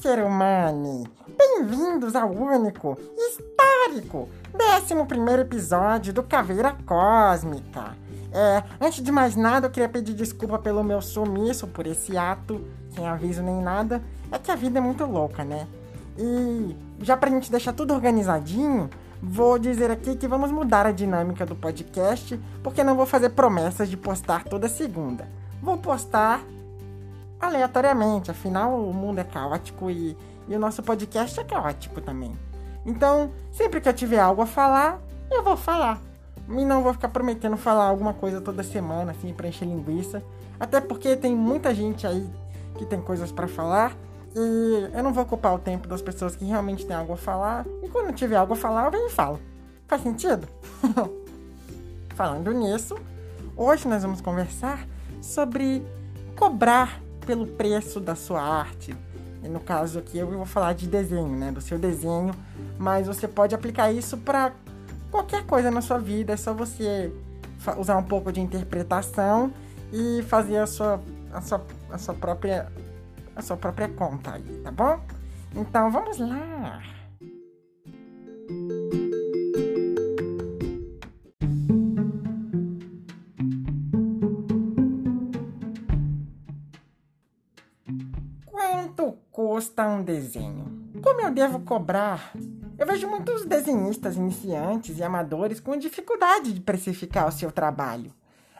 ser humano! Bem-vindos ao único, histórico, 11 episódio do Caveira Cósmica. É, antes de mais nada, eu queria pedir desculpa pelo meu sumiço, por esse ato, sem aviso nem nada. É que a vida é muito louca, né? E já pra gente deixar tudo organizadinho, vou dizer aqui que vamos mudar a dinâmica do podcast, porque não vou fazer promessas de postar toda segunda. Vou postar aleatoriamente, afinal o mundo é caótico e, e o nosso podcast é caótico também. Então, sempre que eu tiver algo a falar, eu vou falar. E não vou ficar prometendo falar alguma coisa toda semana, assim, pra encher linguiça. Até porque tem muita gente aí que tem coisas para falar. E eu não vou ocupar o tempo das pessoas que realmente têm algo a falar. E quando tiver algo a falar, eu venho e falo. Faz sentido? Falando nisso, hoje nós vamos conversar sobre cobrar pelo preço da sua arte. E no caso aqui eu vou falar de desenho, né, do seu desenho, mas você pode aplicar isso para qualquer coisa na sua vida, é só você usar um pouco de interpretação e fazer a sua, a sua, a sua própria a sua própria conta aí, tá bom? Então vamos lá. Custa um desenho? Como eu devo cobrar? Eu vejo muitos desenhistas iniciantes e amadores com dificuldade de precificar o seu trabalho.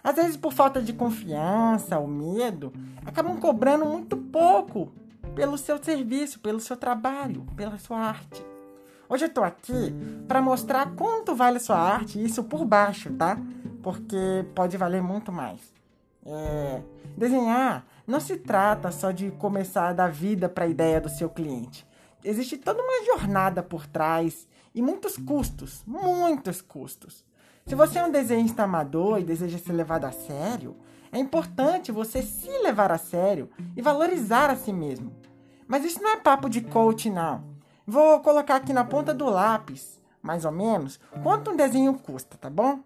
Às vezes, por falta de confiança ou medo, acabam cobrando muito pouco pelo seu serviço, pelo seu trabalho, pela sua arte. Hoje eu tô aqui para mostrar quanto vale a sua arte, isso por baixo, tá? Porque pode valer muito mais. É, desenhar não se trata só de começar a dar vida para a ideia do seu cliente. Existe toda uma jornada por trás e muitos custos, muitos custos. Se você é um desenhista amador e deseja ser levado a sério, é importante você se levar a sério e valorizar a si mesmo. Mas isso não é papo de coach, não. Vou colocar aqui na ponta do lápis, mais ou menos, quanto um desenho custa, tá bom?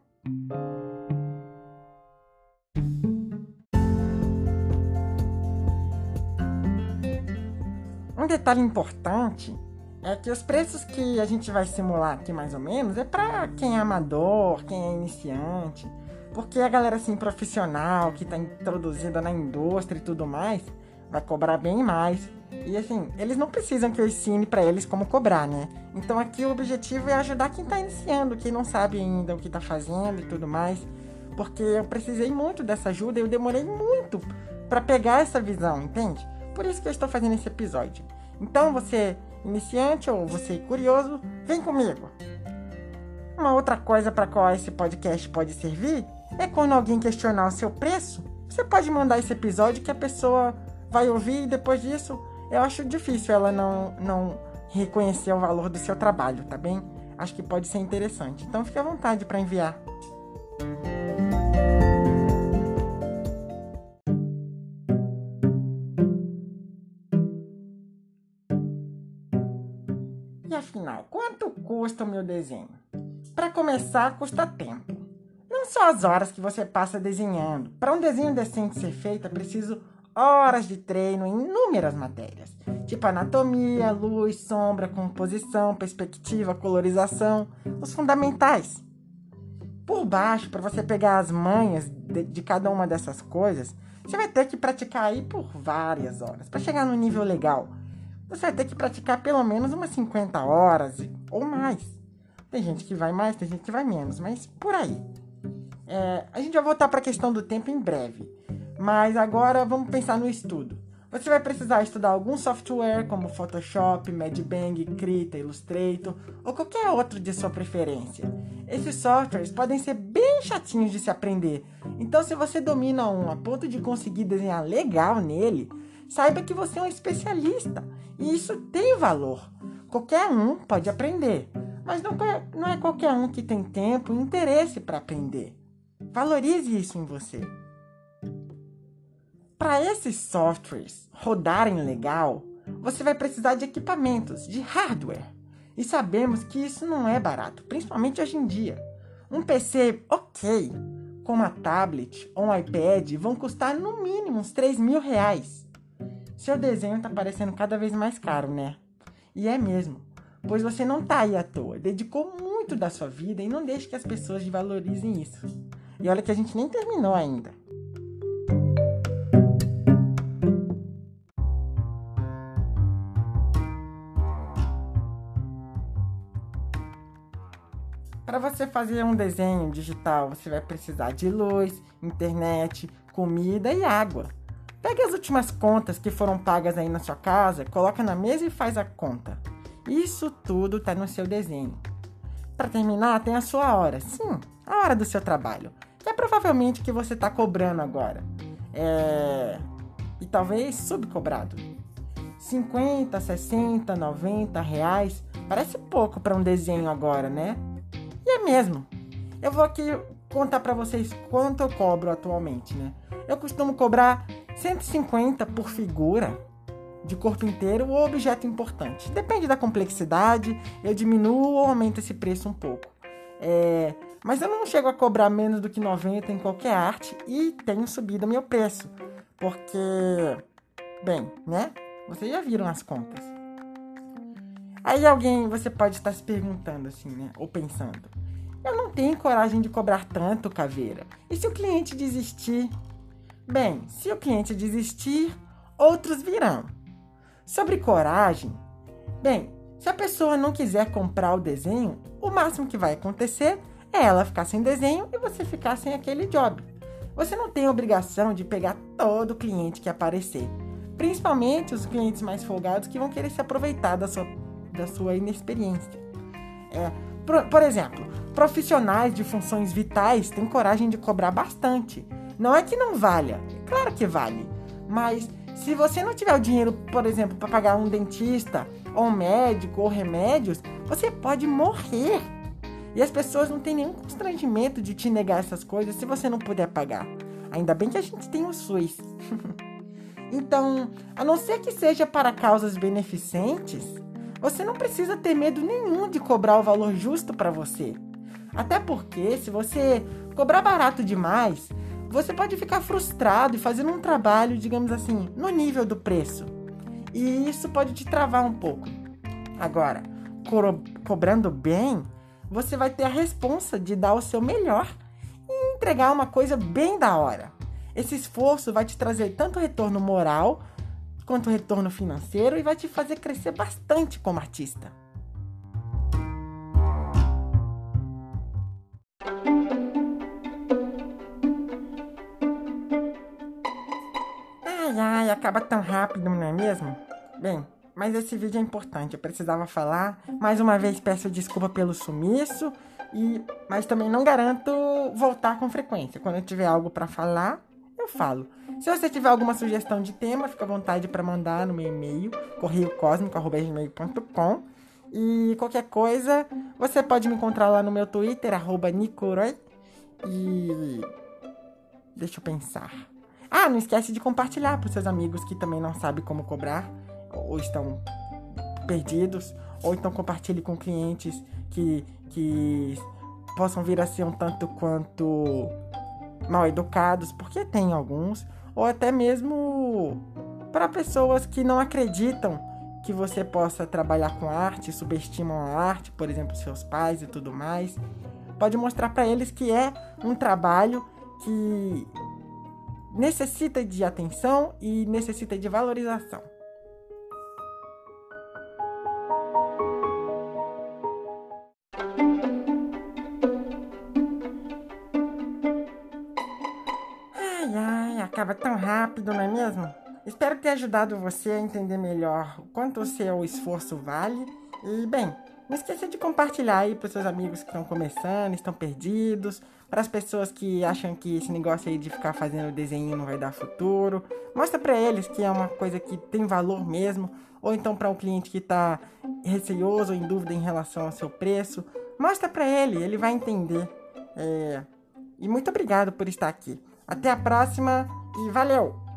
Um detalhe importante é que os preços que a gente vai simular aqui mais ou menos é para quem é amador, quem é iniciante, porque a galera assim profissional que está introduzida na indústria e tudo mais vai cobrar bem mais. E assim, eles não precisam que eu ensine para eles como cobrar, né? Então aqui o objetivo é ajudar quem está iniciando, quem não sabe ainda o que está fazendo e tudo mais, porque eu precisei muito dessa ajuda e eu demorei muito para pegar essa visão, entende? Por isso que eu estou fazendo esse episódio. Então, você iniciante ou você curioso, vem comigo. Uma outra coisa para qual esse podcast pode servir é quando alguém questionar o seu preço, você pode mandar esse episódio que a pessoa vai ouvir e depois disso eu acho difícil ela não, não reconhecer o valor do seu trabalho, tá bem? Acho que pode ser interessante. Então fique à vontade para enviar. Custa o meu desenho? Para começar, custa tempo. Não só as horas que você passa desenhando. Para um desenho decente ser feito, é preciso horas de treino em inúmeras matérias, tipo anatomia, luz, sombra, composição, perspectiva, colorização, os fundamentais. Por baixo, para você pegar as manhas de, de, cada uma dessas coisas, você vai ter que praticar aí por várias horas para chegar no nível legal você vai ter que praticar pelo menos umas 50 horas ou mais. Tem gente que vai mais, tem gente que vai menos, mas por aí. É, a gente vai voltar para a questão do tempo em breve. Mas agora vamos pensar no estudo. Você vai precisar estudar algum software como Photoshop, Medbang, Krita, Illustrator ou qualquer outro de sua preferência. Esses softwares podem ser bem chatinhos de se aprender. Então, se você domina um a ponto de conseguir desenhar legal nele, saiba que você é um especialista e isso tem valor. Qualquer um pode aprender, mas não é, não é qualquer um que tem tempo e interesse para aprender. Valorize isso em você. Para esses softwares rodarem legal, você vai precisar de equipamentos, de hardware. E sabemos que isso não é barato, principalmente hoje em dia. Um PC ok, com uma tablet ou um iPad, vão custar no mínimo uns 3 mil reais. Seu desenho tá parecendo cada vez mais caro, né? E é mesmo, pois você não tá aí à toa, dedicou muito da sua vida e não deixe que as pessoas valorizem isso. E olha que a gente nem terminou ainda. Para você fazer um desenho digital, você vai precisar de luz, internet, comida e água. Pega as últimas contas que foram pagas aí na sua casa, coloca na mesa e faz a conta. Isso tudo está no seu desenho. Para terminar, tem a sua hora. Sim, a hora do seu trabalho. Que é provavelmente que você está cobrando agora. É... E talvez subcobrado. 50, 60, 90 reais. Parece pouco para um desenho agora, né? E é mesmo. Eu vou aqui contar para vocês quanto eu cobro atualmente, né? Eu costumo cobrar 150 por figura de corpo inteiro ou objeto importante. Depende da complexidade, eu diminuo ou aumento esse preço um pouco. É, mas eu não chego a cobrar menos do que 90 em qualquer arte e tenho subido meu preço. Porque, bem, né? Vocês já viram as contas. Aí alguém, você pode estar se perguntando assim, né? Ou pensando: eu não tenho coragem de cobrar tanto, caveira. E se o cliente desistir? Bem, se o cliente desistir, outros virão. Sobre coragem, bem, se a pessoa não quiser comprar o desenho, o máximo que vai acontecer é ela ficar sem desenho e você ficar sem aquele job. Você não tem obrigação de pegar todo cliente que aparecer, principalmente os clientes mais folgados que vão querer se aproveitar da sua da sua inexperiência. É, por, por exemplo, profissionais de funções vitais têm coragem de cobrar bastante. Não é que não valha, claro que vale, mas se você não tiver o dinheiro, por exemplo, para pagar um dentista, ou um médico, ou remédios, você pode morrer. E as pessoas não têm nenhum constrangimento de te negar essas coisas se você não puder pagar. Ainda bem que a gente tem o SUS. então, a não ser que seja para causas beneficentes, você não precisa ter medo nenhum de cobrar o valor justo para você. Até porque, se você cobrar barato demais, você pode ficar frustrado e fazendo um trabalho, digamos assim, no nível do preço. E isso pode te travar um pouco. Agora, co cobrando bem, você vai ter a responsa de dar o seu melhor e entregar uma coisa bem da hora. Esse esforço vai te trazer tanto retorno moral quanto retorno financeiro e vai te fazer crescer bastante como artista. Ai, ai, acaba tão rápido, não é mesmo? Bem, mas esse vídeo é importante, eu precisava falar. Mais uma vez peço desculpa pelo sumiço, e mas também não garanto voltar com frequência. Quando eu tiver algo para falar, eu falo. Se você tiver alguma sugestão de tema, fica à vontade para mandar no meu e-mail, correiocosmico.com. E qualquer coisa, você pode me encontrar lá no meu Twitter, arroba Nicoroi. E. Deixa eu pensar. Ah, não esquece de compartilhar para seus amigos que também não sabem como cobrar, ou estão perdidos, ou então compartilhe com clientes que, que possam vir a ser um tanto quanto mal educados, porque tem alguns, ou até mesmo para pessoas que não acreditam que você possa trabalhar com arte, subestimam a arte, por exemplo, seus pais e tudo mais. Pode mostrar para eles que é um trabalho que necessita de atenção e necessita de valorização. acaba tão rápido, não é mesmo? Espero ter ajudado você a entender melhor o quanto o seu esforço vale. E, bem, não esqueça de compartilhar aí para seus amigos que estão começando, estão perdidos, para as pessoas que acham que esse negócio aí de ficar fazendo desenho não vai dar futuro. Mostra para eles que é uma coisa que tem valor mesmo, ou então para um cliente que está receoso ou em dúvida em relação ao seu preço, mostra para ele, ele vai entender. É... E muito obrigado por estar aqui. Até a próxima e valeu!